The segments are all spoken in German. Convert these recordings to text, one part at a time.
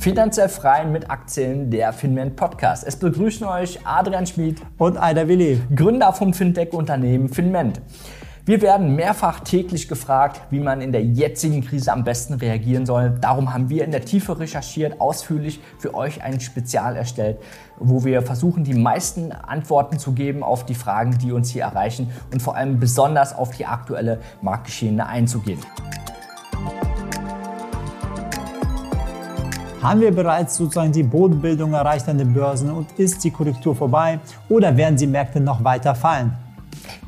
Finanziell frei mit Aktien, der Finment Podcast. Es begrüßen euch Adrian Schmid und Aida Willi, Gründer vom Fintech-Unternehmen Finment. Wir werden mehrfach täglich gefragt, wie man in der jetzigen Krise am besten reagieren soll. Darum haben wir in der Tiefe recherchiert, ausführlich für euch ein Spezial erstellt, wo wir versuchen, die meisten Antworten zu geben auf die Fragen, die uns hier erreichen und vor allem besonders auf die aktuelle Marktgeschehene einzugehen. Haben wir bereits sozusagen die Bodenbildung erreicht an den Börsen und ist die Korrektur vorbei oder werden die Märkte noch weiter fallen?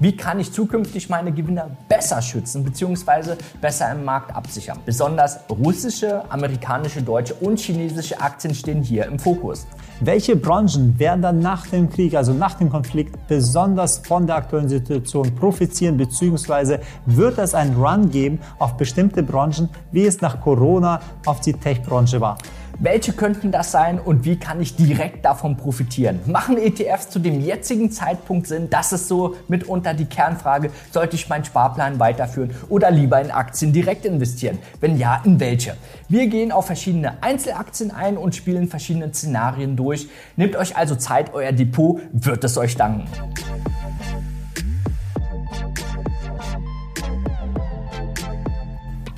Wie kann ich zukünftig meine Gewinner besser schützen bzw. besser im Markt absichern? Besonders russische, amerikanische, deutsche und chinesische Aktien stehen hier im Fokus. Welche Branchen werden dann nach dem Krieg, also nach dem Konflikt, besonders von der aktuellen Situation profitieren, beziehungsweise wird es einen Run geben auf bestimmte Branchen, wie es nach Corona auf die Tech-Branche war? Welche könnten das sein und wie kann ich direkt davon profitieren? Machen ETFs zu dem jetzigen Zeitpunkt Sinn? Das ist so mitunter die Kernfrage. Sollte ich meinen Sparplan weiterführen oder lieber in Aktien direkt investieren? Wenn ja, in welche? Wir gehen auf verschiedene Einzelaktien ein und spielen verschiedene Szenarien durch. Nehmt euch also Zeit, euer Depot wird es euch danken.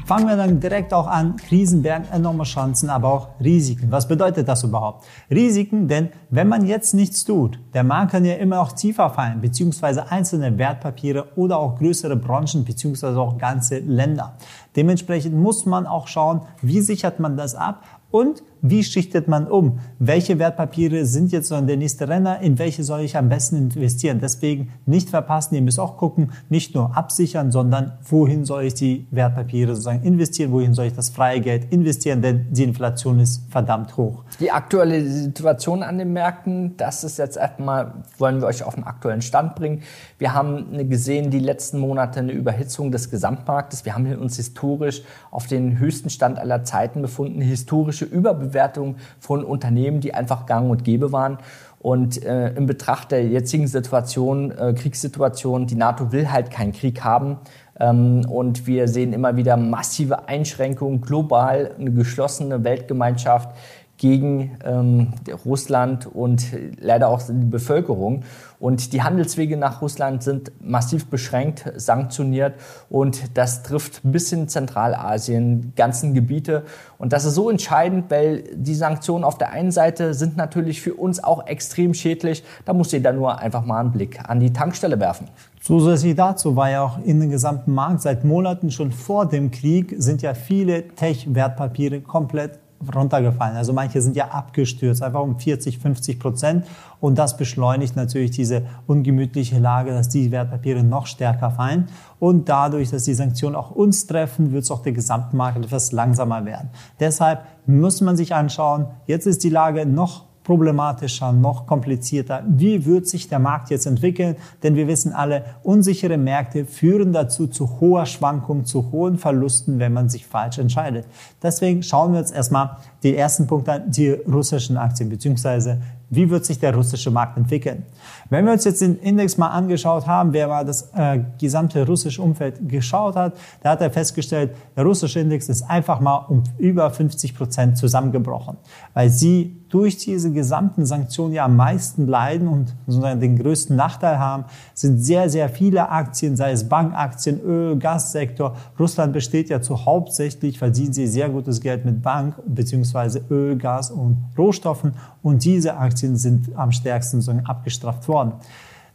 Fangen wir dann direkt auch an. Krisen bergen enorme Chancen, aber auch Risiken. Was bedeutet das überhaupt? Risiken, denn wenn man jetzt nichts tut, der Markt kann ja immer auch tiefer fallen, beziehungsweise einzelne Wertpapiere oder auch größere Branchen, beziehungsweise auch ganze Länder. Dementsprechend muss man auch schauen, wie sichert man das ab und wie schichtet man um? Welche Wertpapiere sind jetzt so der nächste Renner? In welche soll ich am besten investieren? Deswegen nicht verpassen. Ihr müsst auch gucken, nicht nur absichern, sondern wohin soll ich die Wertpapiere sozusagen investieren? Wohin soll ich das freie Geld investieren? Denn die Inflation ist verdammt hoch. Die aktuelle Situation an den Märkten, das ist jetzt erstmal, wollen wir euch auf den aktuellen Stand bringen. Wir haben gesehen, die letzten Monate eine Überhitzung des Gesamtmarktes. Wir haben uns historisch auf den höchsten Stand aller Zeiten befunden. Historische politische Überbewertung von Unternehmen, die einfach gang und gäbe waren. Und äh, im Betracht der jetzigen Situation, äh, Kriegssituation, die NATO will halt keinen Krieg haben. Ähm, und wir sehen immer wieder massive Einschränkungen global, eine geschlossene Weltgemeinschaft gegen ähm, Russland und leider auch die Bevölkerung. Und die Handelswege nach Russland sind massiv beschränkt, sanktioniert und das trifft bis in Zentralasien, ganzen Gebiete. Und das ist so entscheidend, weil die Sanktionen auf der einen Seite sind natürlich für uns auch extrem schädlich. Da muss jeder nur einfach mal einen Blick an die Tankstelle werfen. Zusätzlich dazu war ja auch in den gesamten Markt seit Monaten schon vor dem Krieg sind ja viele Tech-Wertpapiere komplett runtergefallen. Also manche sind ja abgestürzt, einfach um 40, 50 Prozent. Und das beschleunigt natürlich diese ungemütliche Lage, dass die Wertpapiere noch stärker fallen. Und dadurch, dass die Sanktionen auch uns treffen, wird es auch der Gesamtmarkt etwas langsamer werden. Deshalb muss man sich anschauen, jetzt ist die Lage noch problematischer, noch komplizierter. Wie wird sich der Markt jetzt entwickeln? Denn wir wissen alle, unsichere Märkte führen dazu zu hoher Schwankung, zu hohen Verlusten, wenn man sich falsch entscheidet. Deswegen schauen wir uns erstmal die ersten Punkte an, die russischen Aktien, beziehungsweise wie wird sich der russische Markt entwickeln. Wenn wir uns jetzt den Index mal angeschaut haben, wer mal das äh, gesamte russische Umfeld geschaut hat, da hat er festgestellt, der russische Index ist einfach mal um über 50 Prozent zusammengebrochen, weil sie durch diese gesamten Sanktionen ja am meisten leiden und sozusagen den größten Nachteil haben, sind sehr, sehr viele Aktien, sei es Bankaktien, Öl, Gassektor. Russland besteht ja zu hauptsächlich, verdienen sie sehr gutes Geld mit Bank, beziehungsweise Öl, Gas und Rohstoffen. Und diese Aktien sind am stärksten sozusagen abgestraft worden.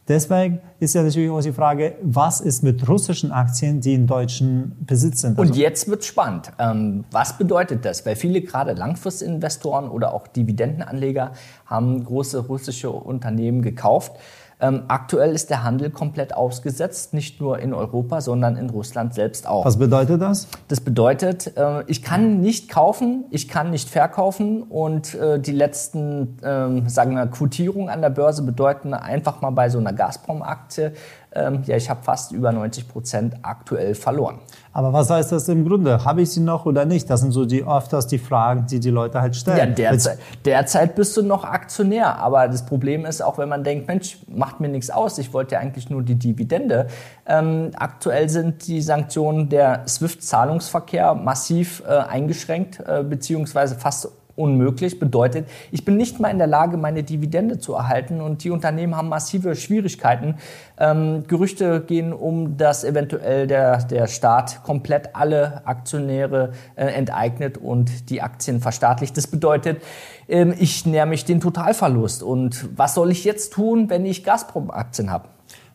Deswegen ist ja natürlich auch die Frage, was ist mit russischen Aktien, die in deutschen Besitz sind? Also Und jetzt wird spannend. Ähm, was bedeutet das? Weil viele gerade Langfristinvestoren oder auch Dividendenanleger haben große russische Unternehmen gekauft. Ähm, aktuell ist der Handel komplett ausgesetzt, nicht nur in Europa, sondern in Russland selbst auch. Was bedeutet das? Das bedeutet, äh, ich kann nicht kaufen, ich kann nicht verkaufen und äh, die letzten, äh, sagen wir, Quotierungen an der Börse bedeuten einfach mal bei so einer Gazprom-Aktie, ähm, ja, ich habe fast über 90 Prozent aktuell verloren. Aber was heißt das im Grunde? Habe ich sie noch oder nicht? Das sind so die öfters die Fragen, die die Leute halt stellen. Ja, derzeit, derzeit bist du noch Aktionär. Aber das Problem ist auch, wenn man denkt, Mensch, macht mir nichts aus. Ich wollte ja eigentlich nur die Dividende. Ähm, aktuell sind die Sanktionen der SWIFT-Zahlungsverkehr massiv äh, eingeschränkt, äh, beziehungsweise fast unmöglich. Bedeutet, ich bin nicht mal in der Lage, meine Dividende zu erhalten und die Unternehmen haben massive Schwierigkeiten. Ähm, Gerüchte gehen um, dass eventuell der, der Staat komplett alle Aktionäre äh, enteignet und die Aktien verstaatlicht. Das bedeutet, ähm, ich näher mich den Totalverlust. Und was soll ich jetzt tun, wenn ich Gazprom-Aktien habe?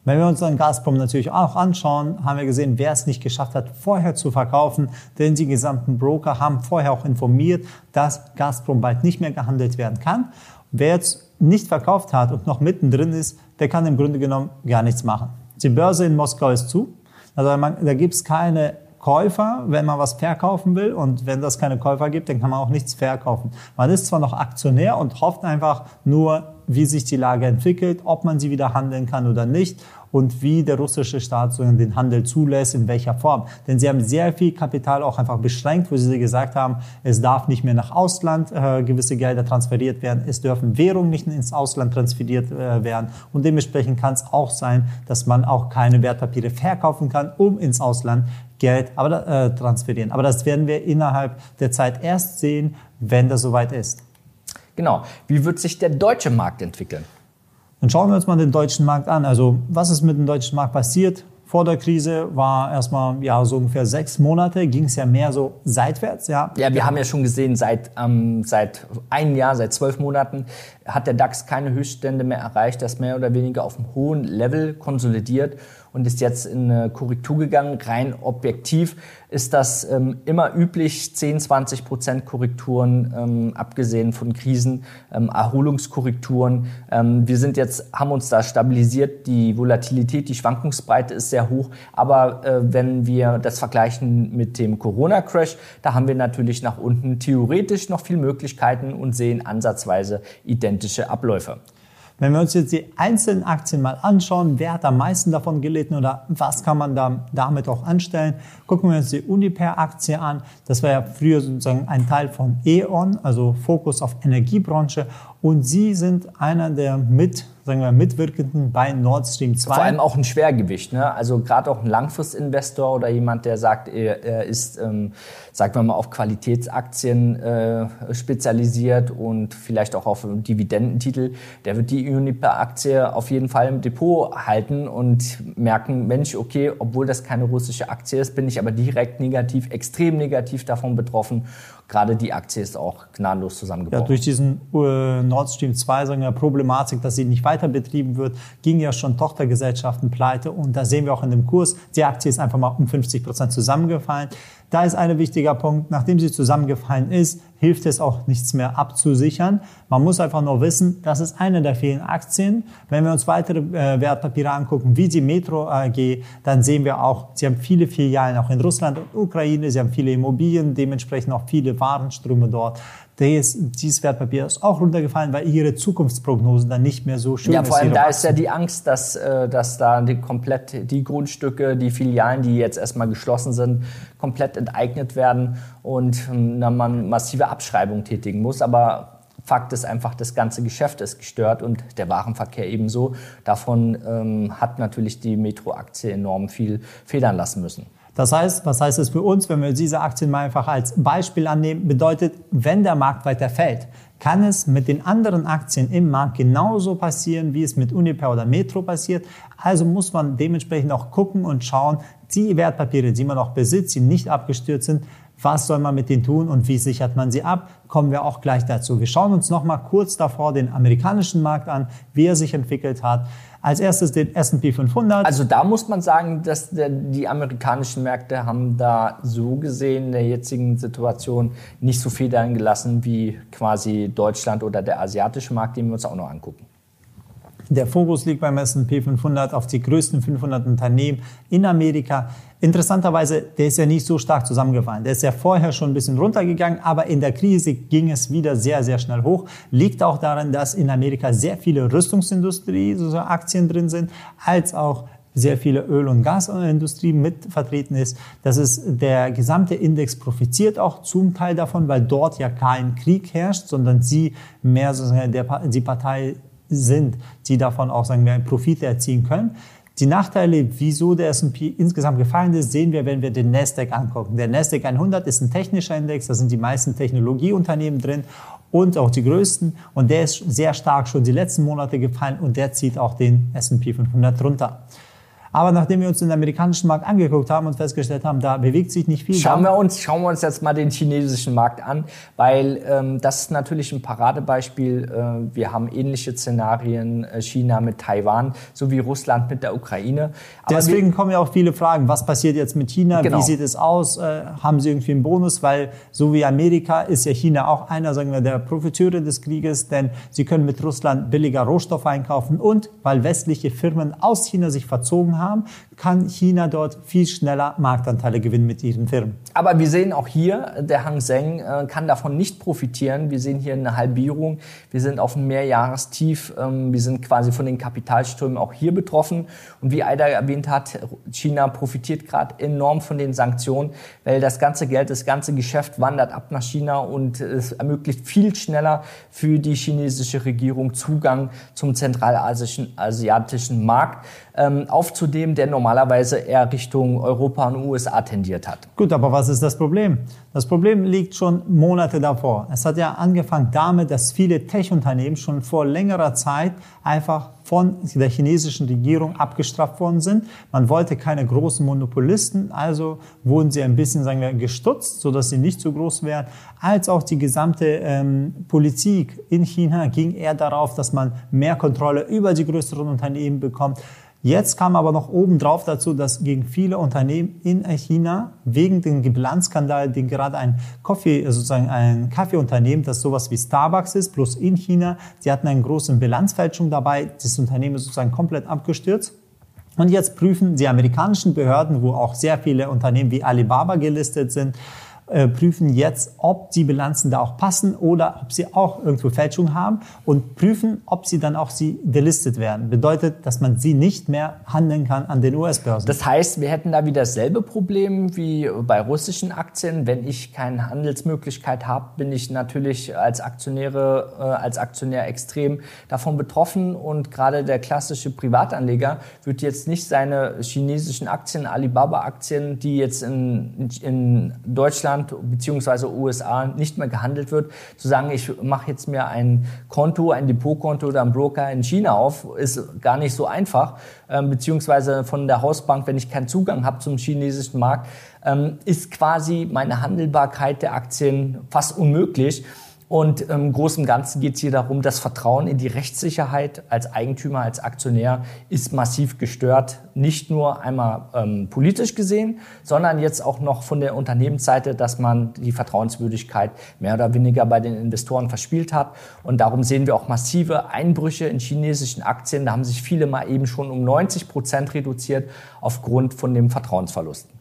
Wenn wir uns dann Gazprom natürlich auch anschauen, haben wir gesehen, wer es nicht geschafft hat, vorher zu verkaufen, denn die gesamten Broker haben vorher auch informiert, dass Gazprom bald nicht mehr gehandelt werden kann. Wer jetzt nicht verkauft hat und noch mittendrin ist, der kann im Grunde genommen gar nichts machen. Die Börse in Moskau ist zu. Also man, da gibt es keine Käufer, wenn man was verkaufen will. Und wenn das keine Käufer gibt, dann kann man auch nichts verkaufen. Man ist zwar noch Aktionär und hofft einfach nur, wie sich die Lage entwickelt, ob man sie wieder handeln kann oder nicht und wie der russische Staat so den Handel zulässt, in welcher Form. Denn sie haben sehr viel Kapital auch einfach beschränkt, wo sie gesagt haben, es darf nicht mehr nach Ausland äh, gewisse Gelder transferiert werden, es dürfen Währungen nicht ins Ausland transferiert äh, werden und dementsprechend kann es auch sein, dass man auch keine Wertpapiere verkaufen kann, um ins Ausland Geld aber, äh, transferieren. Aber das werden wir innerhalb der Zeit erst sehen, wenn das soweit ist. Genau. Wie wird sich der deutsche Markt entwickeln? Dann schauen wir uns mal den deutschen Markt an. Also was ist mit dem deutschen Markt passiert? Vor der Krise war erstmal ja so ungefähr sechs Monate, ging es ja mehr so seitwärts. Ja, ja wir haben ja schon gesehen, seit, ähm, seit einem Jahr, seit zwölf Monaten hat der DAX keine Höchststände mehr erreicht, das mehr oder weniger auf einem hohen Level konsolidiert und ist jetzt in eine Korrektur gegangen. Rein objektiv ist das ähm, immer üblich, 10, 20 Prozent Korrekturen, ähm, abgesehen von Krisen, ähm, Erholungskorrekturen. Ähm, wir sind jetzt, haben uns da stabilisiert. Die Volatilität, die Schwankungsbreite ist sehr hoch. Aber äh, wenn wir das vergleichen mit dem Corona-Crash, da haben wir natürlich nach unten theoretisch noch viel Möglichkeiten und sehen ansatzweise identische Abläufe. Wenn wir uns jetzt die einzelnen Aktien mal anschauen, wer hat am meisten davon gelitten oder was kann man da, damit auch anstellen, gucken wir uns die Uniper-Aktie an. Das war ja früher sozusagen ein Teil von E.ON, also Fokus auf Energiebranche. Und sie sind einer der mit sagen wir, Mitwirkenden bei Nord Stream 2. Vor allem auch ein Schwergewicht. Ne? Also gerade auch ein Langfristinvestor oder jemand, der sagt, er, er ist, ähm, sagen wir mal, auf Qualitätsaktien äh, spezialisiert und vielleicht auch auf Dividendentitel, der wird die Uniper-Aktie auf jeden Fall im Depot halten und merken, Mensch, okay, obwohl das keine russische Aktie ist, bin ich aber direkt negativ, extrem negativ davon betroffen gerade die Aktie ist auch gnadenlos zusammengebrochen. Ja, durch diesen äh, Nord Stream 2 sagen wir, Problematik, dass sie nicht weiter betrieben wird, ging ja schon Tochtergesellschaften pleite und da sehen wir auch in dem Kurs, die Aktie ist einfach mal um 50 Prozent zusammengefallen. Da ist ein wichtiger Punkt, nachdem sie zusammengefallen ist, hilft es auch nichts mehr abzusichern. Man muss einfach nur wissen, das ist eine der vielen Aktien. Wenn wir uns weitere äh, Wertpapiere angucken, wie die Metro AG, dann sehen wir auch, sie haben viele Filialen auch in Russland und Ukraine, sie haben viele Immobilien, dementsprechend auch viele Warenströme dort das, dieses Wertpapier ist auch runtergefallen, weil ihre Zukunftsprognosen dann nicht mehr so schön sind. Ja, vor allem da ist ja die Angst, dass, äh, dass da die komplett die Grundstücke, die Filialen, die jetzt erstmal geschlossen sind, komplett enteignet werden und ähm, dann man massive Abschreibungen tätigen muss. Aber Fakt ist einfach, das ganze Geschäft ist gestört und der Warenverkehr ebenso. Davon ähm, hat natürlich die Metro-Aktie enorm viel federn lassen müssen. Das heißt, was heißt es für uns, wenn wir diese Aktien mal einfach als Beispiel annehmen? Bedeutet, wenn der Markt weiter fällt, kann es mit den anderen Aktien im Markt genauso passieren, wie es mit Uniper oder Metro passiert. Also muss man dementsprechend auch gucken und schauen, die Wertpapiere, die man noch besitzt, die nicht abgestürzt sind, was soll man mit denen tun und wie sichert man sie ab? Kommen wir auch gleich dazu. Wir schauen uns noch mal kurz davor den amerikanischen Markt an, wie er sich entwickelt hat. Als erstes den S&P 500. Also da muss man sagen, dass die amerikanischen Märkte haben da so gesehen in der jetzigen Situation nicht so Federn gelassen wie quasi Deutschland oder der asiatische Markt, den wir uns auch noch angucken. Der Fokus liegt beim S&P 500 auf die größten 500 Unternehmen in Amerika. Interessanterweise, der ist ja nicht so stark zusammengefallen. Der ist ja vorher schon ein bisschen runtergegangen, aber in der Krise ging es wieder sehr, sehr schnell hoch. Liegt auch daran, dass in Amerika sehr viele Rüstungsindustrie, so Aktien drin sind, als auch sehr viele Öl- und Gasindustrie mit vertreten ist. Das ist der gesamte Index profitiert auch zum Teil davon, weil dort ja kein Krieg herrscht, sondern sie mehr sozusagen der, die Partei sind, die davon auch sagen wir Profite erzielen können. Die Nachteile, wieso der S&P insgesamt gefallen ist, sehen wir, wenn wir den Nasdaq angucken. Der Nasdaq 100 ist ein technischer Index, da sind die meisten Technologieunternehmen drin und auch die größten. Und der ist sehr stark schon die letzten Monate gefallen und der zieht auch den S&P 500 runter. Aber nachdem wir uns den amerikanischen Markt angeguckt haben und festgestellt haben, da bewegt sich nicht viel. Schauen wir uns, schauen wir uns jetzt mal den chinesischen Markt an, weil ähm, das ist natürlich ein Paradebeispiel. Äh, wir haben ähnliche Szenarien, äh, China mit Taiwan sowie Russland mit der Ukraine. Aber Deswegen wir, kommen ja auch viele Fragen, was passiert jetzt mit China, genau. wie sieht es aus, äh, haben sie irgendwie einen Bonus, weil so wie Amerika ist ja China auch einer, sagen wir, der Profiteure des Krieges, denn sie können mit Russland billiger Rohstoffe einkaufen und weil westliche Firmen aus China sich verzogen haben, haben, kann China dort viel schneller Marktanteile gewinnen mit diesen Firmen. Aber wir sehen auch hier, der Hang Seng äh, kann davon nicht profitieren. Wir sehen hier eine Halbierung. Wir sind auf einem Mehrjahrestief. Ähm, wir sind quasi von den Kapitalströmen auch hier betroffen. Und wie Aida erwähnt hat, China profitiert gerade enorm von den Sanktionen, weil das ganze Geld, das ganze Geschäft wandert ab nach China und es ermöglicht viel schneller für die chinesische Regierung Zugang zum zentralasiatischen Markt ähm, aufzunehmen, der normalerweise eher Richtung Europa und USA tendiert hat. Gut, aber was ist das Problem? Das Problem liegt schon Monate davor. Es hat ja angefangen damit, dass viele Tech-Unternehmen schon vor längerer Zeit einfach von der chinesischen Regierung abgestraft worden sind. Man wollte keine großen Monopolisten, also wurden sie ein bisschen, sagen wir, gestutzt, sodass sie nicht so groß wären. Als auch die gesamte ähm, Politik in China ging eher darauf, dass man mehr Kontrolle über die größeren Unternehmen bekommt. Jetzt kam aber noch obendrauf dazu, dass gegen viele Unternehmen in China wegen dem Bilanzskandal, den gerade ein Kaffee, sozusagen ein Kaffeeunternehmen, das sowas wie Starbucks ist, plus in China, die hatten einen großen Bilanzfälschung dabei. Das Unternehmen ist sozusagen komplett abgestürzt. Und jetzt prüfen die amerikanischen Behörden, wo auch sehr viele Unternehmen wie Alibaba gelistet sind, äh, prüfen jetzt, ob die Bilanzen da auch passen oder ob sie auch irgendwo Fälschung haben und prüfen, ob sie dann auch sie delistet werden. Bedeutet, dass man sie nicht mehr handeln kann an den US-Börsen. Das heißt, wir hätten da wieder dasselbe Problem wie bei russischen Aktien. Wenn ich keine Handelsmöglichkeit habe, bin ich natürlich als Aktionäre, äh, als Aktionär extrem davon betroffen und gerade der klassische Privatanleger wird jetzt nicht seine chinesischen Aktien, Alibaba-Aktien, die jetzt in, in Deutschland Deutschland bzw. USA nicht mehr gehandelt wird, zu sagen, ich mache jetzt mir ein Konto, ein Depotkonto oder ein Broker in China auf, ist gar nicht so einfach, ähm, beziehungsweise von der Hausbank, wenn ich keinen Zugang habe zum chinesischen Markt, ähm, ist quasi meine Handelbarkeit der Aktien fast unmöglich. Und im Großen und Ganzen geht es hier darum, das Vertrauen in die Rechtssicherheit als Eigentümer, als Aktionär ist massiv gestört. Nicht nur einmal ähm, politisch gesehen, sondern jetzt auch noch von der Unternehmensseite, dass man die Vertrauenswürdigkeit mehr oder weniger bei den Investoren verspielt hat. Und darum sehen wir auch massive Einbrüche in chinesischen Aktien. Da haben sich viele mal eben schon um 90 Prozent reduziert aufgrund von dem Vertrauensverlust.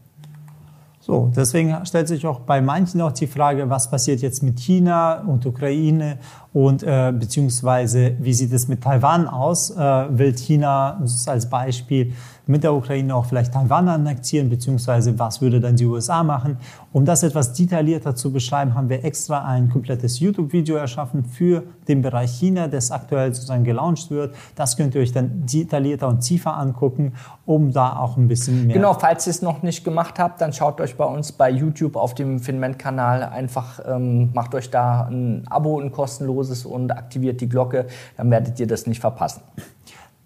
So, deswegen stellt sich auch bei manchen auch die Frage, was passiert jetzt mit China und Ukraine und äh, beziehungsweise wie sieht es mit Taiwan aus? Äh, will China als Beispiel mit der Ukraine auch vielleicht Taiwan annektieren, beziehungsweise was würde dann die USA machen. Um das etwas detaillierter zu beschreiben, haben wir extra ein komplettes YouTube-Video erschaffen für den Bereich China, das aktuell sozusagen gelauncht wird. Das könnt ihr euch dann detaillierter und tiefer angucken, um da auch ein bisschen mehr... Genau, falls ihr es noch nicht gemacht habt, dann schaut euch bei uns bei YouTube auf dem Finment-Kanal einfach, ähm, macht euch da ein Abo, ein kostenloses und aktiviert die Glocke, dann werdet ihr das nicht verpassen.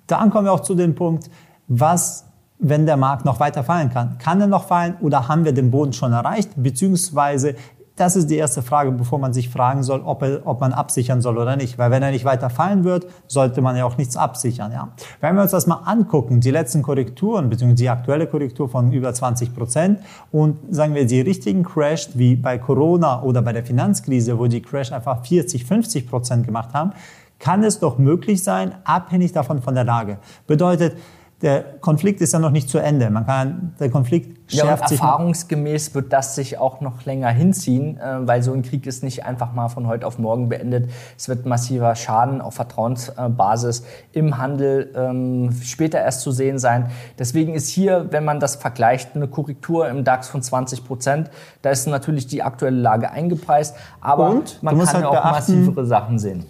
Dann kommen wir auch zu dem Punkt, was, wenn der Markt noch weiter fallen kann. Kann er noch fallen oder haben wir den Boden schon erreicht? Beziehungsweise, das ist die erste Frage, bevor man sich fragen soll, ob, er, ob man absichern soll oder nicht. Weil wenn er nicht weiter fallen wird, sollte man ja auch nichts absichern. Ja. Wenn wir uns das mal angucken, die letzten Korrekturen, beziehungsweise die aktuelle Korrektur von über 20 Prozent und sagen wir die richtigen Crash, wie bei Corona oder bei der Finanzkrise, wo die Crash einfach 40, 50 Prozent gemacht haben, kann es doch möglich sein, abhängig davon von der Lage. Bedeutet, der Konflikt ist ja noch nicht zu Ende. Man kann, der Konflikt schärft ja, sich. Erfahrungsgemäß wird das sich auch noch länger hinziehen, äh, weil so ein Krieg ist nicht einfach mal von heute auf morgen beendet. Es wird massiver Schaden auf Vertrauensbasis im Handel ähm, später erst zu sehen sein. Deswegen ist hier, wenn man das vergleicht, eine Korrektur im DAX von 20 Prozent. Da ist natürlich die aktuelle Lage eingepreist, aber Und, man kann halt auch beachten, massivere Sachen sehen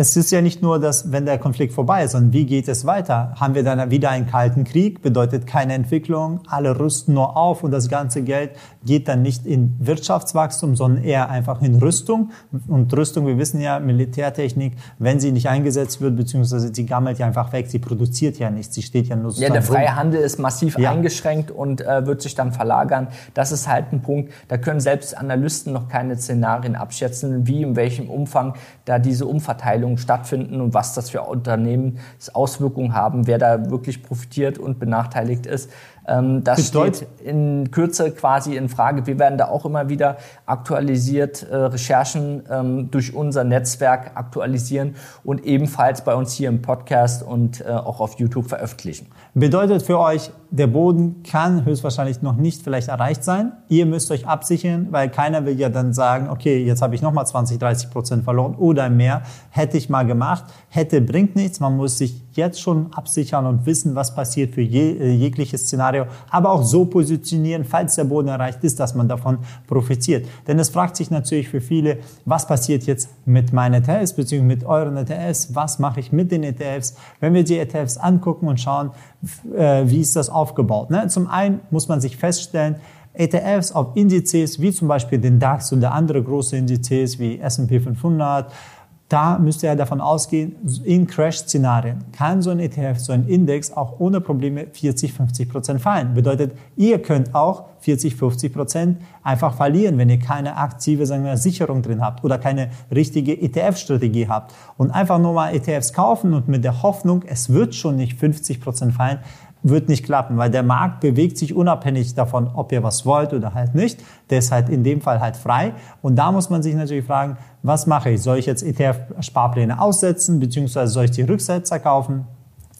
es ist ja nicht nur, dass wenn der Konflikt vorbei ist, sondern wie geht es weiter? Haben wir dann wieder einen kalten Krieg? Bedeutet keine Entwicklung. Alle rüsten nur auf und das ganze Geld geht dann nicht in Wirtschaftswachstum, sondern eher einfach in Rüstung. Und Rüstung, wir wissen ja, Militärtechnik, wenn sie nicht eingesetzt wird, beziehungsweise sie gammelt ja einfach weg, sie produziert ja nichts, sie steht ja nur so. Ja, der freie Handel ist massiv ja. eingeschränkt und äh, wird sich dann verlagern. Das ist halt ein Punkt, da können selbst Analysten noch keine Szenarien abschätzen, wie in welchem Umfang da diese Umverteilung Entscheidungen stattfinden und was das für Unternehmen Auswirkungen haben, wer da wirklich profitiert und benachteiligt ist. Ähm, das steht in Kürze quasi in Frage. Wir werden da auch immer wieder aktualisiert, äh, Recherchen ähm, durch unser Netzwerk aktualisieren und ebenfalls bei uns hier im Podcast und äh, auch auf YouTube veröffentlichen. Bedeutet für euch, der Boden kann höchstwahrscheinlich noch nicht vielleicht erreicht sein. Ihr müsst euch absichern, weil keiner will ja dann sagen, okay, jetzt habe ich nochmal 20, 30 Prozent verloren oder mehr. Hätte ich mal gemacht. Hätte bringt nichts. Man muss sich jetzt schon absichern und wissen, was passiert für je, äh, jegliches Szenario. Aber auch so positionieren, falls der Boden erreicht ist, dass man davon profitiert. Denn es fragt sich natürlich für viele, was passiert jetzt mit meinen ETFs, beziehungsweise mit euren ETFs? Was mache ich mit den ETFs? Wenn wir die ETFs angucken und schauen, äh, wie ist das aufgebaut. Ne? Zum einen muss man sich feststellen, ETFs auf Indizes wie zum Beispiel den DAX oder andere große Indizes wie S&P 500, da müsst ihr davon ausgehen, in Crash-Szenarien kann so ein ETF, so ein Index auch ohne Probleme 40, 50 Prozent fallen. Bedeutet, ihr könnt auch 40, 50 Prozent einfach verlieren, wenn ihr keine aktive sagen wir, Sicherung drin habt oder keine richtige ETF-Strategie habt. Und einfach nur mal ETFs kaufen und mit der Hoffnung, es wird schon nicht 50 Prozent fallen, wird nicht klappen, weil der Markt bewegt sich unabhängig davon, ob ihr was wollt oder halt nicht. Der ist halt in dem Fall halt frei. Und da muss man sich natürlich fragen, was mache ich? Soll ich jetzt ETF-Sparpläne aussetzen, beziehungsweise soll ich die Rücksetzer kaufen?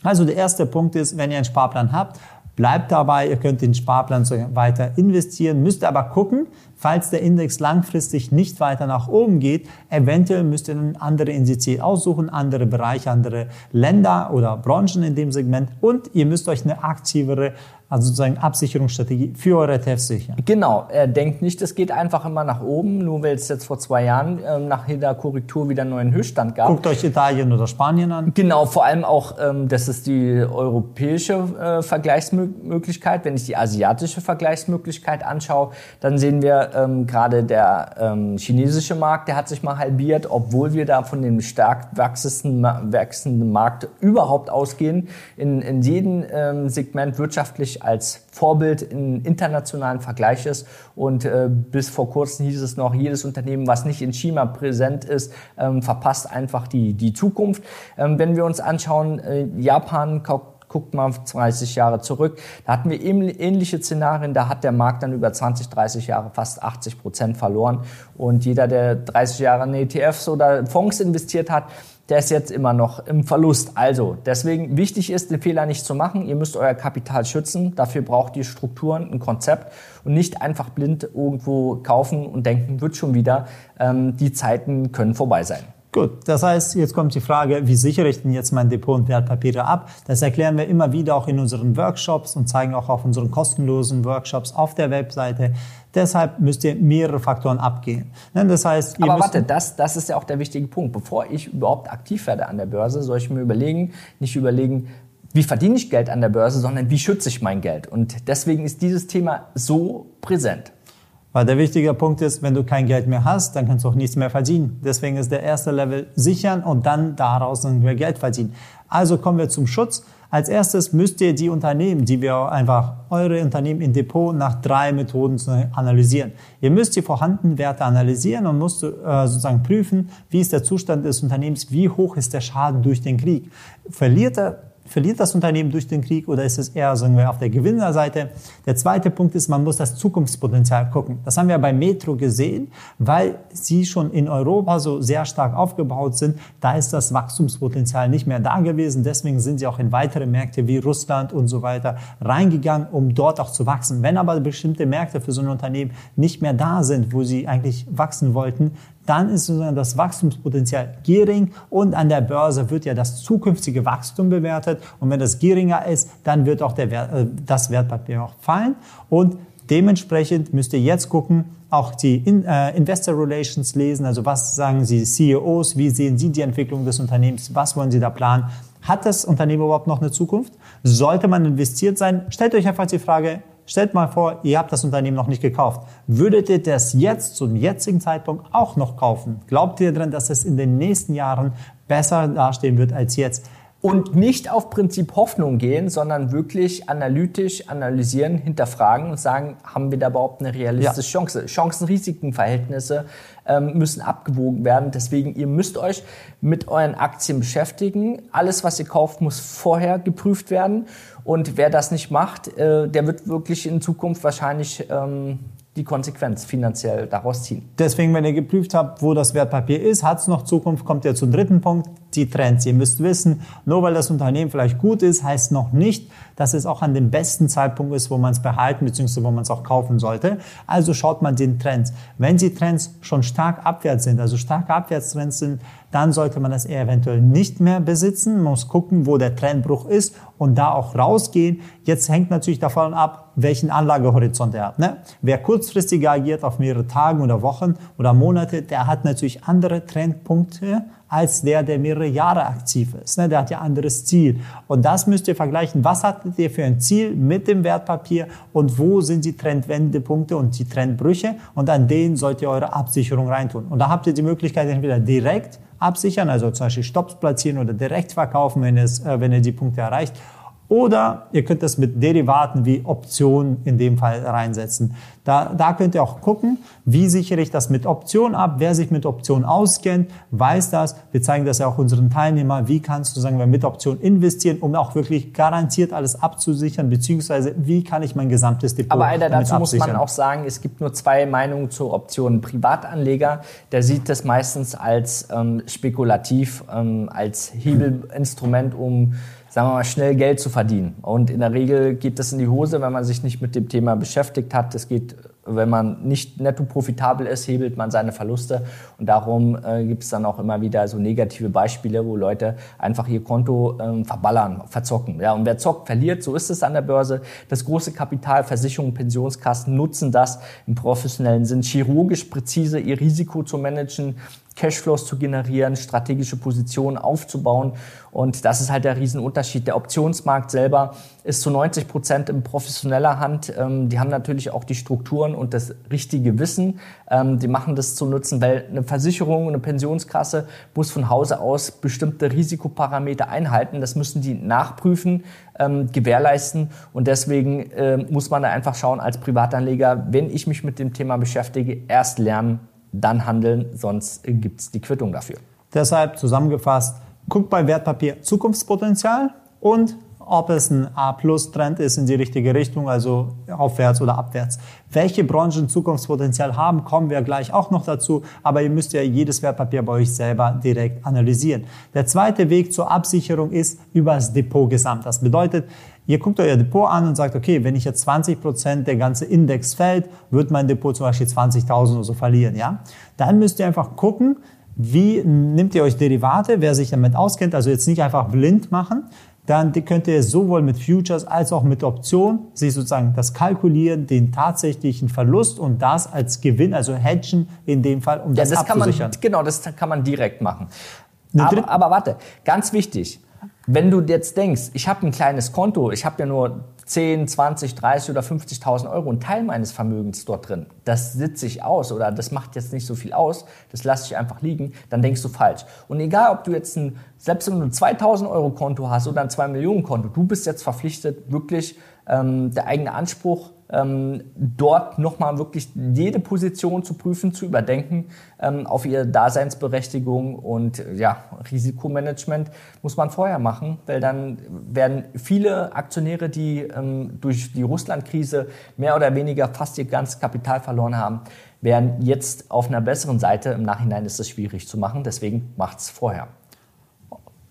Also der erste Punkt ist, wenn ihr einen Sparplan habt, bleibt dabei, ihr könnt den Sparplan so weiter investieren, müsst aber gucken, falls der Index langfristig nicht weiter nach oben geht, eventuell müsst ihr dann andere Indizes aussuchen, andere Bereiche, andere Länder oder Branchen in dem Segment und ihr müsst euch eine aktivere also sozusagen Absicherungsstrategie für eure ETFs sichern. Genau, er denkt nicht, es geht einfach immer nach oben, nur weil es jetzt vor zwei Jahren ähm, nach jeder Korrektur wieder einen neuen Höchststand gab. Guckt euch Italien oder Spanien an. Genau, vor allem auch, ähm, das ist die europäische äh, Vergleichsmöglichkeit. Wenn ich die asiatische Vergleichsmöglichkeit anschaue, dann sehen wir ähm, gerade der ähm, chinesische Markt, der hat sich mal halbiert, obwohl wir da von dem stark wachsenden Markt überhaupt ausgehen. In, in jedem ähm, Segment wirtschaftlich als Vorbild in internationalen Vergleich ist. Und äh, bis vor kurzem hieß es noch, jedes Unternehmen, was nicht in China präsent ist, ähm, verpasst einfach die, die Zukunft. Ähm, wenn wir uns anschauen, äh, Japan guckt mal 30 Jahre zurück. Da hatten wir ähnliche Szenarien. Da hat der Markt dann über 20, 30 Jahre fast 80 Prozent verloren. Und jeder, der 30 Jahre in ETFs oder Fonds investiert hat, der ist jetzt immer noch im Verlust. Also, deswegen wichtig ist, den Fehler nicht zu machen. Ihr müsst euer Kapital schützen. Dafür braucht ihr Strukturen, ein Konzept und nicht einfach blind irgendwo kaufen und denken, wird schon wieder. Ähm, die Zeiten können vorbei sein. Gut, das heißt, jetzt kommt die Frage, wie sichere ich denn jetzt mein Depot und Wertpapiere ab? Das erklären wir immer wieder auch in unseren Workshops und zeigen auch auf unseren kostenlosen Workshops auf der Webseite. Deshalb müsst ihr mehrere Faktoren abgehen. Ne, das heißt, Aber warte, das, das ist ja auch der wichtige Punkt. Bevor ich überhaupt aktiv werde an der Börse, soll ich mir überlegen, nicht überlegen, wie verdiene ich Geld an der Börse, sondern wie schütze ich mein Geld. Und deswegen ist dieses Thema so präsent. Weil der wichtige Punkt ist, wenn du kein Geld mehr hast, dann kannst du auch nichts mehr verdienen. Deswegen ist der erste Level sichern und dann daraus mehr Geld verdienen. Also kommen wir zum Schutz. Als erstes müsst ihr die Unternehmen, die wir einfach, eure Unternehmen im Depot nach drei Methoden analysieren. Ihr müsst die vorhandenen Werte analysieren und müsst äh, sozusagen prüfen, wie ist der Zustand des Unternehmens, wie hoch ist der Schaden durch den Krieg. Verliert er Verliert das Unternehmen durch den Krieg oder ist es eher sagen wir, auf der Gewinnerseite? Der zweite Punkt ist, man muss das Zukunftspotenzial gucken. Das haben wir bei Metro gesehen, weil sie schon in Europa so sehr stark aufgebaut sind. Da ist das Wachstumspotenzial nicht mehr da gewesen. Deswegen sind sie auch in weitere Märkte wie Russland und so weiter reingegangen, um dort auch zu wachsen. Wenn aber bestimmte Märkte für so ein Unternehmen nicht mehr da sind, wo sie eigentlich wachsen wollten, dann ist sozusagen das Wachstumspotenzial gering und an der Börse wird ja das zukünftige Wachstum bewertet und wenn das geringer ist, dann wird auch der Wert, äh, das Wertpapier auch fallen und Dementsprechend müsst ihr jetzt gucken, auch die äh, Investor Relations lesen, also was sagen sie CEOs, wie sehen sie die Entwicklung des Unternehmens, was wollen sie da planen. Hat das Unternehmen überhaupt noch eine Zukunft? Sollte man investiert sein? Stellt euch einfach die Frage, stellt mal vor, ihr habt das Unternehmen noch nicht gekauft. Würdet ihr das jetzt zum jetzigen Zeitpunkt auch noch kaufen? Glaubt ihr dran, dass es in den nächsten Jahren besser dastehen wird als jetzt? Und nicht auf Prinzip Hoffnung gehen, sondern wirklich analytisch analysieren, hinterfragen und sagen, haben wir da überhaupt eine realistische ja. Chance? Chancen-Risiken-Verhältnisse müssen abgewogen werden. Deswegen, ihr müsst euch mit euren Aktien beschäftigen. Alles, was ihr kauft, muss vorher geprüft werden. Und wer das nicht macht, äh, der wird wirklich in Zukunft wahrscheinlich ähm, die Konsequenz finanziell daraus ziehen. Deswegen, wenn ihr geprüft habt, wo das Wertpapier ist, hat es noch Zukunft, kommt ihr zum dritten Punkt, die Trends. Ihr müsst wissen, nur weil das Unternehmen vielleicht gut ist, heißt noch nicht, dass es auch an dem besten Zeitpunkt ist, wo man es behalten bzw. wo man es auch kaufen sollte. Also schaut man den Trends. Wenn die Trends schon stark abwärts sind, also starke Abwärtstrends sind, dann sollte man das eher eventuell nicht mehr besitzen. Man muss gucken, wo der Trendbruch ist und da auch rausgehen. Jetzt hängt natürlich davon ab, welchen Anlagehorizont er hat. Ne? Wer kurzfristig agiert auf mehrere Tage oder Wochen oder Monate, der hat natürlich andere Trendpunkte als der, der mehrere Jahre aktiv ist. Ne? Der hat ja anderes Ziel. Und das müsst ihr vergleichen. Was hattet ihr für ein Ziel mit dem Wertpapier und wo sind die Trendwendepunkte und die Trendbrüche? Und an denen sollt ihr eure Absicherung reintun. Und da habt ihr die Möglichkeit, entweder direkt absichern, also zum Beispiel Stops platzieren oder direkt verkaufen, wenn, es, äh, wenn ihr die Punkte erreicht oder ihr könnt das mit Derivaten wie Optionen in dem Fall reinsetzen. Da, da könnt ihr auch gucken, wie sichere ich das mit Optionen ab. Wer sich mit Optionen auskennt, weiß das. Wir zeigen das ja auch unseren Teilnehmern. Wie kannst du sagen mit Optionen investieren, um auch wirklich garantiert alles abzusichern, beziehungsweise wie kann ich mein gesamtes Depot Aber Alter, dazu muss man auch sagen, es gibt nur zwei Meinungen zur Option. Privatanleger, der sieht das meistens als ähm, spekulativ, ähm, als Hebelinstrument, um sagen wir mal, schnell Geld zu verdienen. Und in der Regel geht das in die Hose, wenn man sich nicht mit dem Thema beschäftigt hat. Es geht, wenn man nicht netto profitabel ist, hebelt man seine Verluste. Und darum äh, gibt es dann auch immer wieder so negative Beispiele, wo Leute einfach ihr Konto ähm, verballern, verzocken. Ja, und wer zockt, verliert. So ist es an der Börse. Das große Kapital, Versicherungen, Pensionskassen nutzen das im professionellen Sinn, chirurgisch präzise ihr Risiko zu managen, Cashflows zu generieren, strategische Positionen aufzubauen. Und das ist halt der Riesenunterschied. Der Optionsmarkt selber ist zu 90 Prozent in professioneller Hand. Ähm, die haben natürlich auch die Strukturen und das richtige Wissen. Ähm, die machen das zu nutzen, weil eine Versicherung, eine Pensionskasse muss von Hause aus bestimmte Risikoparameter einhalten. Das müssen die nachprüfen, ähm, gewährleisten. Und deswegen muss man da einfach schauen als Privatanleger, wenn ich mich mit dem Thema beschäftige, erst lernen, dann handeln, sonst gibt es die Quittung dafür. Deshalb zusammengefasst, guckt bei Wertpapier Zukunftspotenzial und ob es ein A-Plus-Trend ist in die richtige Richtung, also aufwärts oder abwärts. Welche Branchen Zukunftspotenzial haben, kommen wir gleich auch noch dazu, aber ihr müsst ja jedes Wertpapier bei euch selber direkt analysieren. Der zweite Weg zur Absicherung ist über das Depot gesamt. Das bedeutet, Ihr guckt euer Depot an und sagt, okay, wenn ich jetzt 20 Prozent der ganze Index fällt, wird mein Depot zum Beispiel 20.000 oder so verlieren, ja? Dann müsst ihr einfach gucken, wie nehmt ihr euch Derivate, wer sich damit auskennt, also jetzt nicht einfach blind machen, dann könnt ihr sowohl mit Futures als auch mit Optionen sich sozusagen das kalkulieren, den tatsächlichen Verlust und das als Gewinn, also hedgen in dem Fall, um das, ja, das abzusichern. Kann man, genau, das kann man direkt machen. Aber, aber warte, ganz wichtig, wenn du jetzt denkst, ich habe ein kleines Konto, ich habe ja nur 10, 20, 30 oder 50.000 Euro, ein Teil meines Vermögens dort drin, das sitze ich aus oder das macht jetzt nicht so viel aus, das lasse ich einfach liegen, dann denkst du falsch. Und egal, ob du jetzt ein, selbst wenn du ein 2.000 Euro Konto hast oder ein 2 Millionen Konto, du bist jetzt verpflichtet, wirklich ähm, der eigene Anspruch ähm, dort nochmal wirklich jede Position zu prüfen, zu überdenken ähm, auf ihre Daseinsberechtigung und ja, Risikomanagement muss man vorher machen, weil dann werden viele Aktionäre, die ähm, durch die Russlandkrise mehr oder weniger fast ihr ganzes Kapital verloren haben, werden jetzt auf einer besseren Seite. Im Nachhinein ist es schwierig zu machen, deswegen macht es vorher.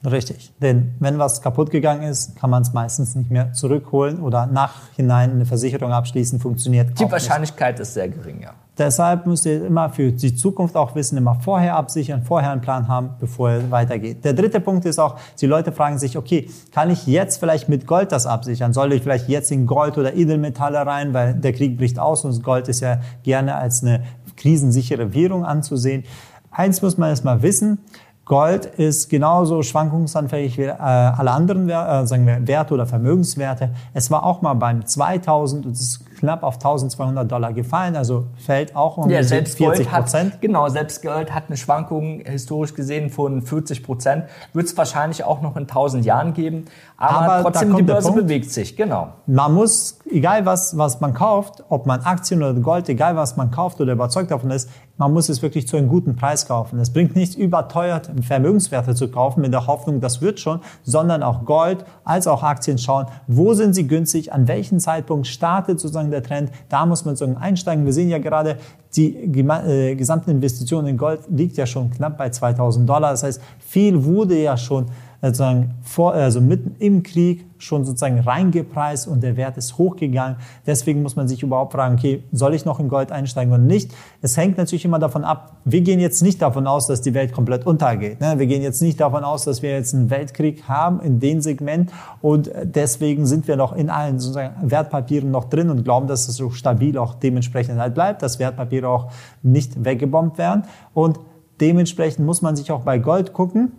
Richtig. Denn wenn was kaputt gegangen ist, kann man es meistens nicht mehr zurückholen oder nachhinein eine Versicherung abschließen, funktioniert Die Wahrscheinlichkeit nicht. ist sehr gering, ja. Deshalb müsst ihr immer für die Zukunft auch wissen, immer vorher absichern, vorher einen Plan haben, bevor es weitergeht. Der dritte Punkt ist auch, die Leute fragen sich, okay, kann ich jetzt vielleicht mit Gold das absichern? Soll ich vielleicht jetzt in Gold oder Edelmetalle rein, weil der Krieg bricht aus und Gold ist ja gerne als eine krisensichere Währung anzusehen. Eins muss man erstmal wissen, Gold ist genauso schwankungsanfällig wie äh, alle anderen äh, sagen wir, Werte oder Vermögenswerte. Es war auch mal beim 2000, es ist knapp auf 1200 Dollar gefallen, also fällt auch um ja, selbst 40 Prozent. Genau, selbst Gold hat eine Schwankung historisch gesehen von 40 Prozent. Wird es wahrscheinlich auch noch in 1000 Jahren geben, aber, aber trotzdem die Börse bewegt sich, genau. Man muss, egal was, was man kauft, ob man Aktien oder Gold, egal was man kauft oder überzeugt davon ist, man muss es wirklich zu einem guten Preis kaufen. Es bringt nichts überteuert Vermögenswerte zu kaufen mit der Hoffnung, das wird schon, sondern auch Gold als auch Aktien schauen, wo sind sie günstig, an welchem Zeitpunkt startet sozusagen der Trend. Da muss man sozusagen einsteigen. Wir sehen ja gerade, die äh, gesamte Investition in Gold liegt ja schon knapp bei 2000 Dollar. Das heißt, viel wurde ja schon sozusagen vor, also mitten im Krieg schon sozusagen reingepreist und der Wert ist hochgegangen. Deswegen muss man sich überhaupt fragen, okay, soll ich noch in Gold einsteigen oder nicht? Es hängt natürlich immer davon ab, wir gehen jetzt nicht davon aus, dass die Welt komplett untergeht. Ne? Wir gehen jetzt nicht davon aus, dass wir jetzt einen Weltkrieg haben in dem Segment und deswegen sind wir noch in allen sozusagen Wertpapieren noch drin und glauben, dass es so stabil auch dementsprechend halt bleibt, dass Wertpapiere auch nicht weggebombt werden und dementsprechend muss man sich auch bei Gold gucken,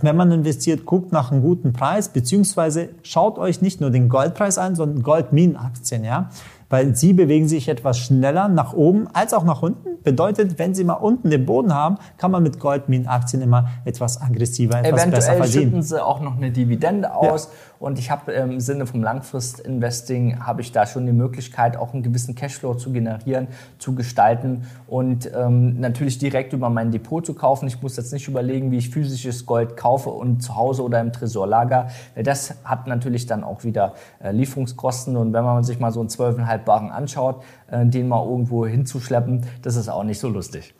wenn man investiert, guckt nach einem guten Preis, beziehungsweise schaut euch nicht nur den Goldpreis an, sondern Goldminenaktien, ja weil sie bewegen sich etwas schneller nach oben als auch nach unten. Bedeutet, wenn sie mal unten den Boden haben, kann man mit Goldminenaktien immer etwas aggressiver, etwas Eventuell besser verdienen. schütten sie auch noch eine Dividende aus ja. Und ich habe im Sinne vom Langfristinvesting habe ich da schon die Möglichkeit, auch einen gewissen Cashflow zu generieren, zu gestalten und ähm, natürlich direkt über mein Depot zu kaufen. Ich muss jetzt nicht überlegen, wie ich physisches Gold kaufe und zu Hause oder im Tresorlager. Das hat natürlich dann auch wieder äh, Lieferungskosten und wenn man sich mal so ein 12,5 Haltbaren anschaut, äh, den mal irgendwo hinzuschleppen, das ist auch nicht so lustig.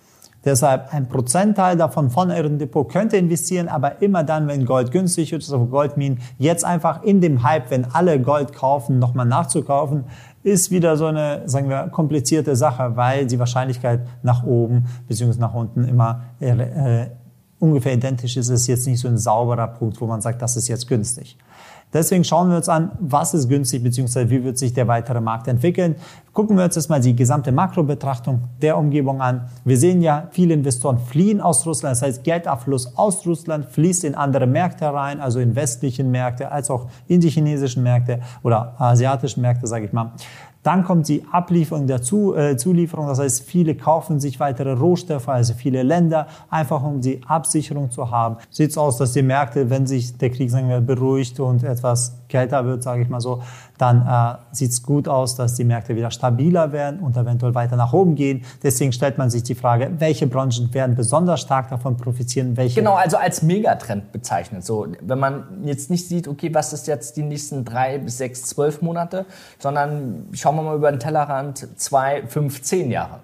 Deshalb ein Prozentteil davon von eurem Depot könnt ihr investieren, aber immer dann, wenn Gold günstig ist, auf Goldminen, jetzt einfach in dem Hype, wenn alle Gold kaufen, nochmal nachzukaufen, ist wieder so eine, sagen wir, komplizierte Sache, weil die Wahrscheinlichkeit nach oben bzw. nach unten immer äh, äh, ungefähr identisch ist. Es ist jetzt nicht so ein sauberer Punkt, wo man sagt, das ist jetzt günstig. Deswegen schauen wir uns an, was ist günstig bzw. wie wird sich der weitere Markt entwickeln. Gucken wir uns jetzt mal die gesamte Makrobetrachtung der Umgebung an. Wir sehen ja, viele Investoren fliehen aus Russland, das heißt Geldabfluss aus Russland fließt in andere Märkte rein, also in westlichen Märkte, als auch in die chinesischen Märkte oder asiatischen Märkte, sage ich mal. Dann kommt die Ablieferung der Zu, äh, Zulieferung, das heißt, viele kaufen sich weitere Rohstoffe, also viele Länder, einfach um die Absicherung zu haben. Sieht aus, dass die Märkte, wenn sich der Krieg sagen wir, beruhigt und etwas kälter wird, sage ich mal so, dann äh, sieht es gut aus, dass die Märkte wieder stabiler werden und eventuell weiter nach oben gehen. Deswegen stellt man sich die Frage, welche Branchen werden besonders stark davon profitieren, welche. Genau, also als Megatrend bezeichnet. So, wenn man jetzt nicht sieht, okay, was ist jetzt die nächsten drei bis sechs, zwölf Monate, sondern schauen wir mal über den Tellerrand zwei, fünf, zehn Jahre.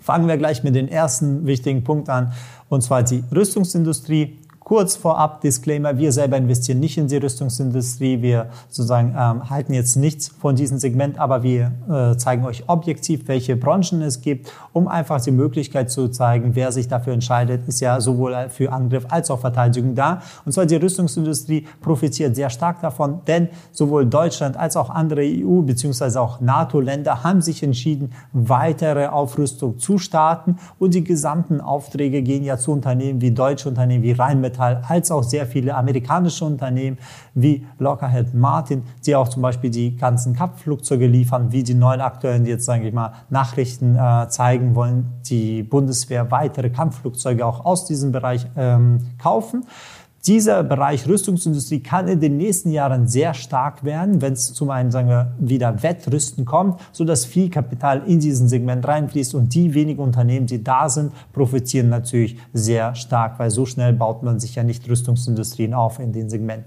Fangen wir gleich mit dem ersten wichtigen Punkt an, und zwar die Rüstungsindustrie. Kurz vorab Disclaimer, wir selber investieren nicht in die Rüstungsindustrie, wir sozusagen ähm, halten jetzt nichts von diesem Segment, aber wir äh, zeigen euch objektiv, welche Branchen es gibt, um einfach die Möglichkeit zu zeigen, wer sich dafür entscheidet, ist ja sowohl für Angriff als auch Verteidigung da. Und zwar die Rüstungsindustrie profitiert sehr stark davon, denn sowohl Deutschland als auch andere EU- bzw. auch NATO-Länder haben sich entschieden, weitere Aufrüstung zu starten und die gesamten Aufträge gehen ja zu Unternehmen wie deutsche Unternehmen wie Rheinmetall Metall als auch sehr viele amerikanische Unternehmen wie Lockheed Martin, die auch zum Beispiel die ganzen Kampfflugzeuge liefern, wie die neuen aktuellen, jetzt, sage ich mal, Nachrichten äh, zeigen wollen, die Bundeswehr weitere Kampfflugzeuge auch aus diesem Bereich ähm, kaufen. Dieser Bereich Rüstungsindustrie kann in den nächsten Jahren sehr stark werden, wenn es zum einen, sagen wir, wieder Wettrüsten kommt, so dass viel Kapital in diesen Segment reinfließt und die wenigen Unternehmen, die da sind, profitieren natürlich sehr stark, weil so schnell baut man sich ja nicht Rüstungsindustrien auf in den Segment.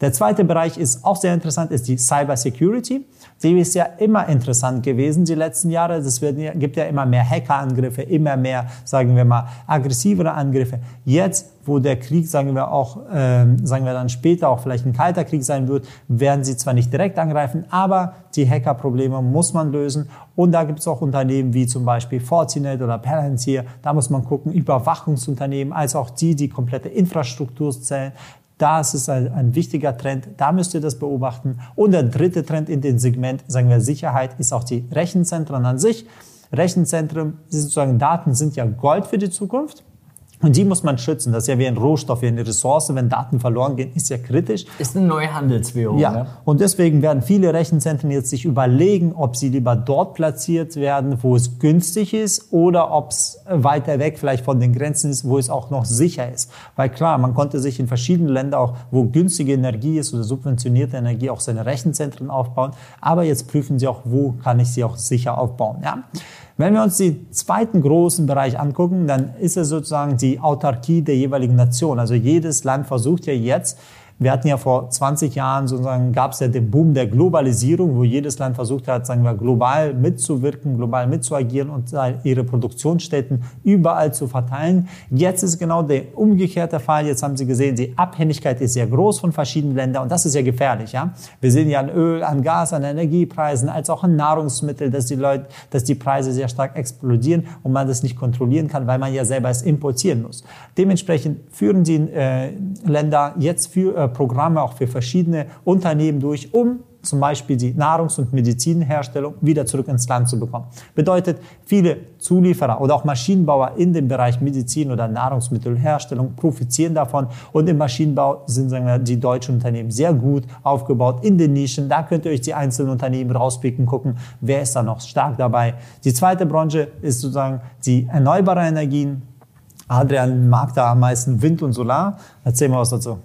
Der zweite Bereich ist auch sehr interessant, ist die Cyber Security. Die ist ja immer interessant gewesen die letzten Jahre. Es gibt ja immer mehr Hackerangriffe, immer mehr, sagen wir mal, aggressivere Angriffe. Jetzt, wo der Krieg, sagen wir auch, äh, sagen wir dann später auch vielleicht ein kalter Krieg sein wird, werden sie zwar nicht direkt angreifen, aber die Hackerprobleme muss man lösen. Und da gibt es auch Unternehmen wie zum Beispiel Fortinet oder Palantir. Da muss man gucken, Überwachungsunternehmen, als auch die, die komplette Infrastruktur zählen. Das ist ein, ein, wichtiger Trend. Da müsst ihr das beobachten. Und der dritte Trend in dem Segment, sagen wir Sicherheit, ist auch die Rechenzentren an sich. Rechenzentren, sozusagen Daten sind ja Gold für die Zukunft. Und die muss man schützen. Das ist ja wie ein Rohstoff, wie eine Ressource. Wenn Daten verloren gehen, ist ja kritisch. Ist eine neue Handelswährung. Ja. Ne? Und deswegen werden viele Rechenzentren jetzt sich überlegen, ob sie lieber dort platziert werden, wo es günstig ist, oder ob es weiter weg vielleicht von den Grenzen ist, wo es auch noch sicher ist. Weil klar, man konnte sich in verschiedenen Ländern auch, wo günstige Energie ist oder subventionierte Energie, auch seine Rechenzentren aufbauen. Aber jetzt prüfen sie auch, wo kann ich sie auch sicher aufbauen. Ja. Wenn wir uns den zweiten großen Bereich angucken, dann ist es sozusagen die Autarkie der jeweiligen Nation. Also jedes Land versucht ja jetzt, wir hatten ja vor 20 Jahren sozusagen, gab es ja den Boom der Globalisierung, wo jedes Land versucht hat, sagen wir, global mitzuwirken, global mitzuagieren und ihre Produktionsstätten überall zu verteilen. Jetzt ist genau der umgekehrte Fall. Jetzt haben Sie gesehen, die Abhängigkeit ist sehr groß von verschiedenen Ländern und das ist ja gefährlich. Ja? Wir sehen ja an Öl, an Gas, an Energiepreisen, als auch an Nahrungsmittel, dass die Leute, dass die Preise sehr stark explodieren und man das nicht kontrollieren kann, weil man ja selber es importieren muss. Dementsprechend führen die äh, Länder jetzt für äh, Programme auch für verschiedene Unternehmen durch, um zum Beispiel die Nahrungs- und Medizinherstellung wieder zurück ins Land zu bekommen. Bedeutet, viele Zulieferer oder auch Maschinenbauer in dem Bereich Medizin oder Nahrungsmittelherstellung profitieren davon. Und im Maschinenbau sind sagen wir, die deutschen Unternehmen sehr gut aufgebaut in den Nischen. Da könnt ihr euch die einzelnen Unternehmen rauspicken, gucken, wer ist da noch stark dabei. Die zweite Branche ist sozusagen die erneuerbare Energien. Adrian mag da am meisten Wind und Solar. Erzähl mal was dazu.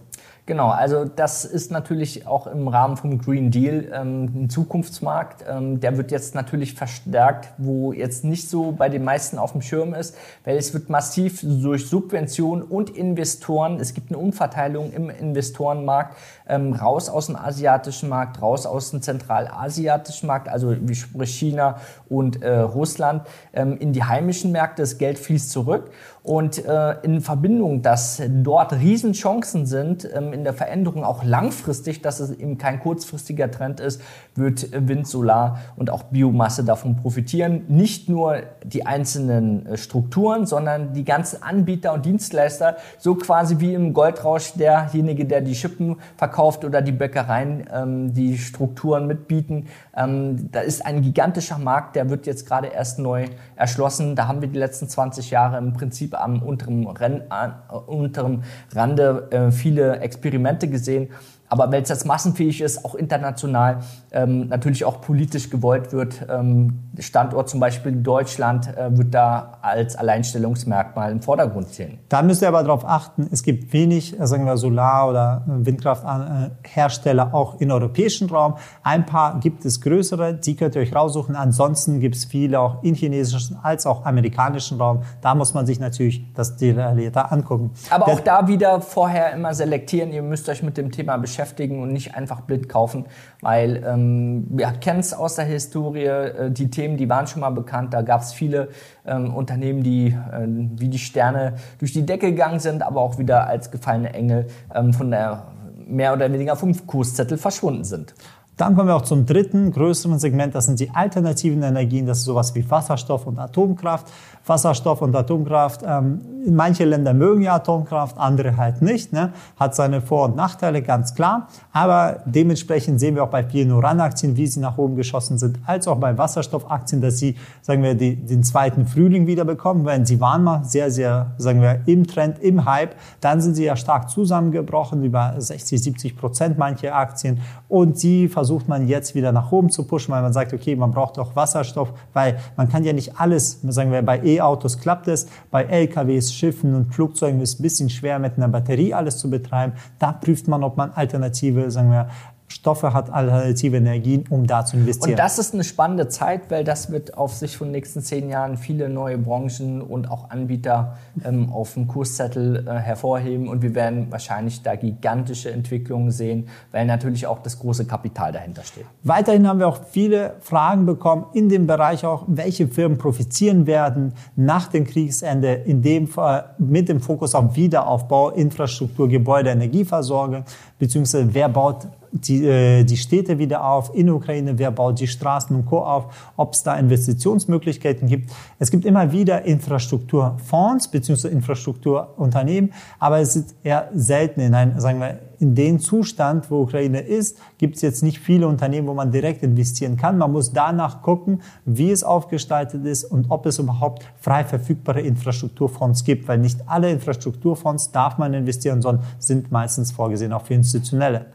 Genau, also das ist natürlich auch im Rahmen vom Green Deal ähm, ein Zukunftsmarkt. Ähm, der wird jetzt natürlich verstärkt, wo jetzt nicht so bei den meisten auf dem Schirm ist, weil es wird massiv durch Subventionen und Investoren, es gibt eine Umverteilung im Investorenmarkt, ähm, raus aus dem asiatischen Markt, raus aus dem zentralasiatischen Markt, also wie sprich China und äh, Russland, ähm, in die heimischen Märkte. Das Geld fließt zurück. Und äh, in Verbindung, dass dort Riesenchancen sind ähm, in der Veränderung, auch langfristig, dass es eben kein kurzfristiger Trend ist, wird Wind, Solar und auch Biomasse davon profitieren. Nicht nur die einzelnen äh, Strukturen, sondern die ganzen Anbieter und Dienstleister, so quasi wie im Goldrausch derjenige, der die Schippen verkauft oder die Bäckereien, ähm, die Strukturen mitbieten. Ähm, da ist ein gigantischer Markt, der wird jetzt gerade erst neu erschlossen. Da haben wir die letzten 20 Jahre im Prinzip am unteren, Renn, äh, unteren Rande äh, viele Experimente gesehen. Aber weil es jetzt massenfähig ist, auch international, ähm, natürlich auch politisch gewollt wird, ähm, Standort zum Beispiel Deutschland äh, wird da als Alleinstellungsmerkmal im Vordergrund stehen. Da müsst ihr aber darauf achten, es gibt wenig, äh, sagen wir Solar- oder Windkrafthersteller auch im europäischen Raum. Ein paar gibt es größere, die könnt ihr euch raussuchen. Ansonsten gibt es viele auch im chinesischen als auch amerikanischen Raum. Da muss man sich natürlich das detaillierter angucken. Aber auch da wieder vorher immer selektieren. Ihr müsst euch mit dem Thema beschäftigen beschäftigen und nicht einfach blind kaufen, weil ähm, wir kennen es aus der Historie, äh, die Themen, die waren schon mal bekannt, da gab es viele ähm, Unternehmen, die äh, wie die Sterne durch die Decke gegangen sind, aber auch wieder als gefallene Engel ähm, von der mehr oder weniger vom Kurszettel verschwunden sind. Dann kommen wir auch zum dritten größeren Segment, das sind die alternativen Energien, das ist sowas wie Wasserstoff und Atomkraft. Wasserstoff und Atomkraft, ähm, manche Länder mögen ja Atomkraft, andere halt nicht, ne? hat seine Vor- und Nachteile, ganz klar. Aber dementsprechend sehen wir auch bei vielen Uranaktien, wie sie nach oben geschossen sind, als auch bei Wasserstoffaktien, dass sie, sagen wir, die, den zweiten Frühling wieder bekommen, weil sie waren mal sehr, sehr, sagen wir, im Trend, im Hype. Dann sind sie ja stark zusammengebrochen, über 60, 70 Prozent manche Aktien. Und die versucht man jetzt wieder nach oben zu pushen, weil man sagt, okay, man braucht auch Wasserstoff, weil man kann ja nicht alles, sagen wir, bei E-Autos klappt es, bei LKWs, Schiffen und Flugzeugen ist es ein bisschen schwer mit einer Batterie alles zu betreiben. Da prüft man, ob man alternative, sagen wir, Stoffe hat, alternative Energien, um da zu investieren. Und das ist eine spannende Zeit, weil das wird auf sich von den nächsten zehn Jahren viele neue Branchen und auch Anbieter ähm, auf dem Kurszettel äh, hervorheben. Und wir werden wahrscheinlich da gigantische Entwicklungen sehen, weil natürlich auch das große Kapital dahinter steht. Weiterhin haben wir auch viele Fragen bekommen in dem Bereich auch, welche Firmen profitieren werden nach dem Kriegsende, in dem Fall mit dem Fokus auf Wiederaufbau, Infrastruktur, Gebäude, Energieversorgung, beziehungsweise wer baut die, äh, die Städte wieder auf in Ukraine, wer baut die Straßen und Co. auf, ob es da Investitionsmöglichkeiten gibt. Es gibt immer wieder Infrastrukturfonds bzw. Infrastrukturunternehmen, aber es ist eher selten in einem, sagen wir, in dem Zustand, wo Ukraine ist, gibt es jetzt nicht viele Unternehmen, wo man direkt investieren kann. Man muss danach gucken, wie es aufgestaltet ist und ob es überhaupt frei verfügbare Infrastrukturfonds gibt, weil nicht alle Infrastrukturfonds darf man investieren, sondern sind meistens vorgesehen auch für Institutionelle.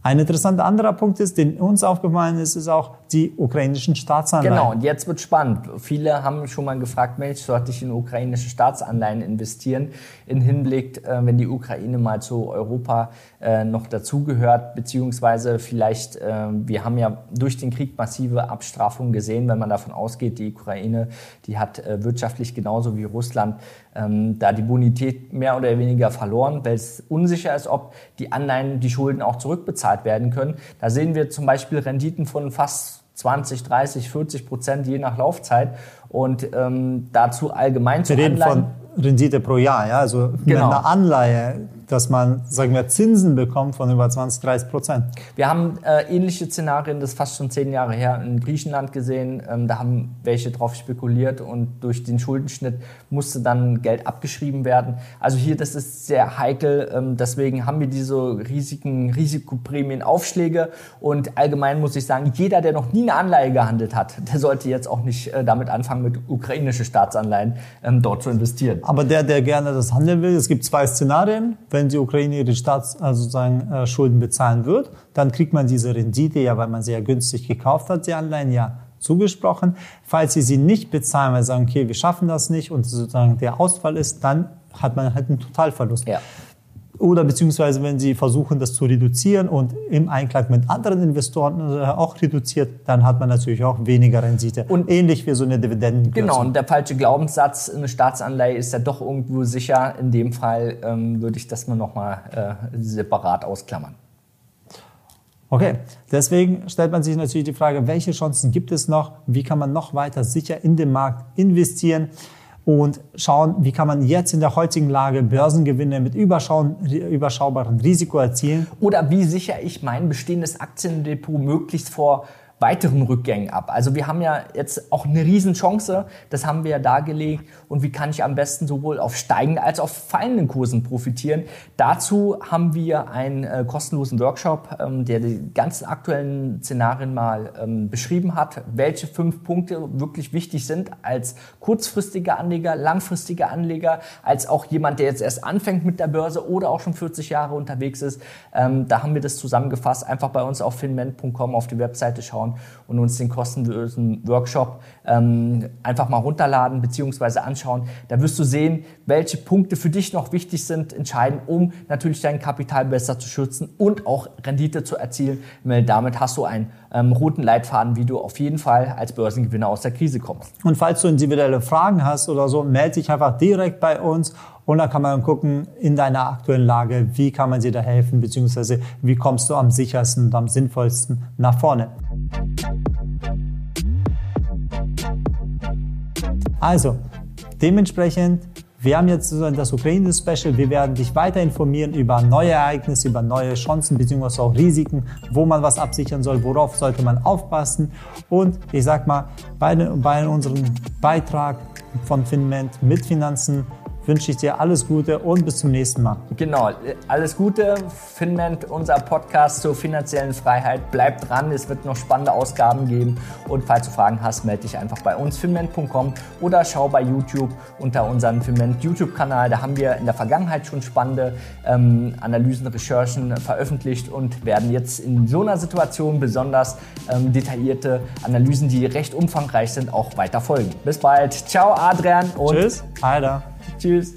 Ein interessanter anderer Punkt ist, den uns aufgefallen ist, ist auch die ukrainischen Staatsanleihen. Genau, und jetzt wird spannend. Viele haben schon mal gefragt, Mensch, sollte ich in ukrainische Staatsanleihen investieren, in Hinblick, äh, wenn die Ukraine mal zu Europa äh, noch dazugehört, beziehungsweise vielleicht, äh, wir haben ja durch den Krieg massive Abstrafungen gesehen, wenn man davon ausgeht, die Ukraine, die hat wirtschaftlich genauso wie Russland ähm, da die Bonität mehr oder weniger verloren, weil es unsicher ist, ob die Anleihen, die Schulden auch zurückbezahlt werden können. Da sehen wir zum Beispiel Renditen von fast 20, 30, 40 Prozent je nach Laufzeit. Und ähm, dazu allgemein zu Wir reden Anleihen, von Rendite pro Jahr, ja, also genau. eine Anleihe dass man, sagen wir, Zinsen bekommt von über 20, 30 Prozent. Wir haben äh, ähnliche Szenarien, das ist fast schon zehn Jahre her, in Griechenland gesehen. Ähm, da haben welche drauf spekuliert und durch den Schuldenschnitt musste dann Geld abgeschrieben werden. Also hier, das ist sehr heikel. Ähm, deswegen haben wir diese Risiken, Risikoprämienaufschläge. Und allgemein muss ich sagen, jeder, der noch nie eine Anleihe gehandelt hat, der sollte jetzt auch nicht äh, damit anfangen, mit ukrainischen Staatsanleihen ähm, dort zu investieren. Aber der, der gerne das handeln will, es gibt zwei Szenarien. Wenn wenn die Ukraine ihre Staats, also sozusagen äh, Schulden bezahlen wird, dann kriegt man diese Rendite ja, weil man sie ja günstig gekauft hat, die Anleihen ja zugesprochen. Falls sie sie nicht bezahlen, weil sie sagen, okay, wir schaffen das nicht und sozusagen der Ausfall ist, dann hat man halt einen Totalverlust. Ja. Oder beziehungsweise, wenn Sie versuchen, das zu reduzieren und im Einklang mit anderen Investoren äh, auch reduziert, dann hat man natürlich auch weniger Rendite. Und ähnlich wie so eine Dividenden. Genau, und der falsche Glaubenssatz, eine Staatsanleihe ist ja doch irgendwo sicher. In dem Fall ähm, würde ich das mal nochmal äh, separat ausklammern. Okay, deswegen stellt man sich natürlich die Frage, welche Chancen gibt es noch? Wie kann man noch weiter sicher in den Markt investieren? Und schauen, wie kann man jetzt in der heutigen Lage Börsengewinne mit überschaubaren Risiko erzielen. Oder wie sichere ich mein bestehendes Aktiendepot möglichst vor weiteren Rückgängen ab. Also wir haben ja jetzt auch eine Riesenchance, das haben wir ja dargelegt. Und wie kann ich am besten sowohl auf steigenden als auch fallenden Kursen profitieren? Dazu haben wir einen äh, kostenlosen Workshop, ähm, der die ganzen aktuellen Szenarien mal ähm, beschrieben hat, welche fünf Punkte wirklich wichtig sind als kurzfristiger Anleger, langfristiger Anleger, als auch jemand, der jetzt erst anfängt mit der Börse oder auch schon 40 Jahre unterwegs ist. Ähm, da haben wir das zusammengefasst. Einfach bei uns auf finment.com auf die Webseite schauen und uns den kostenlosen Workshop ähm, einfach mal runterladen bzw. anschauen. Da wirst du sehen, welche Punkte für dich noch wichtig sind, entscheiden, um natürlich dein Kapital besser zu schützen und auch Rendite zu erzielen. Weil damit hast du einen ähm, roten Leitfaden, wie du auf jeden Fall als Börsengewinner aus der Krise kommst. Und falls du individuelle Fragen hast oder so, melde dich einfach direkt bei uns und dann kann man gucken in deiner aktuellen Lage, wie kann man dir da helfen, beziehungsweise wie kommst du am sichersten und am sinnvollsten nach vorne. Also, dementsprechend, wir haben jetzt das Ukraine-Special. Wir werden dich weiter informieren über neue Ereignisse, über neue Chancen bzw. auch Risiken, wo man was absichern soll, worauf sollte man aufpassen. Und ich sag mal, bei, bei unserem Beitrag von Finment mit Finanzen wünsche ich dir alles Gute und bis zum nächsten Mal. Genau, alles Gute. Finment, unser Podcast zur finanziellen Freiheit. Bleib dran, es wird noch spannende Ausgaben geben. Und falls du Fragen hast, melde dich einfach bei uns, finment.com oder schau bei YouTube unter unserem Finment YouTube-Kanal. Da haben wir in der Vergangenheit schon spannende ähm, Analysen, Recherchen veröffentlicht und werden jetzt in so einer Situation besonders ähm, detaillierte Analysen, die recht umfangreich sind, auch weiter folgen. Bis bald. Ciao, Adrian. Und Tschüss. Alter. Tschüss.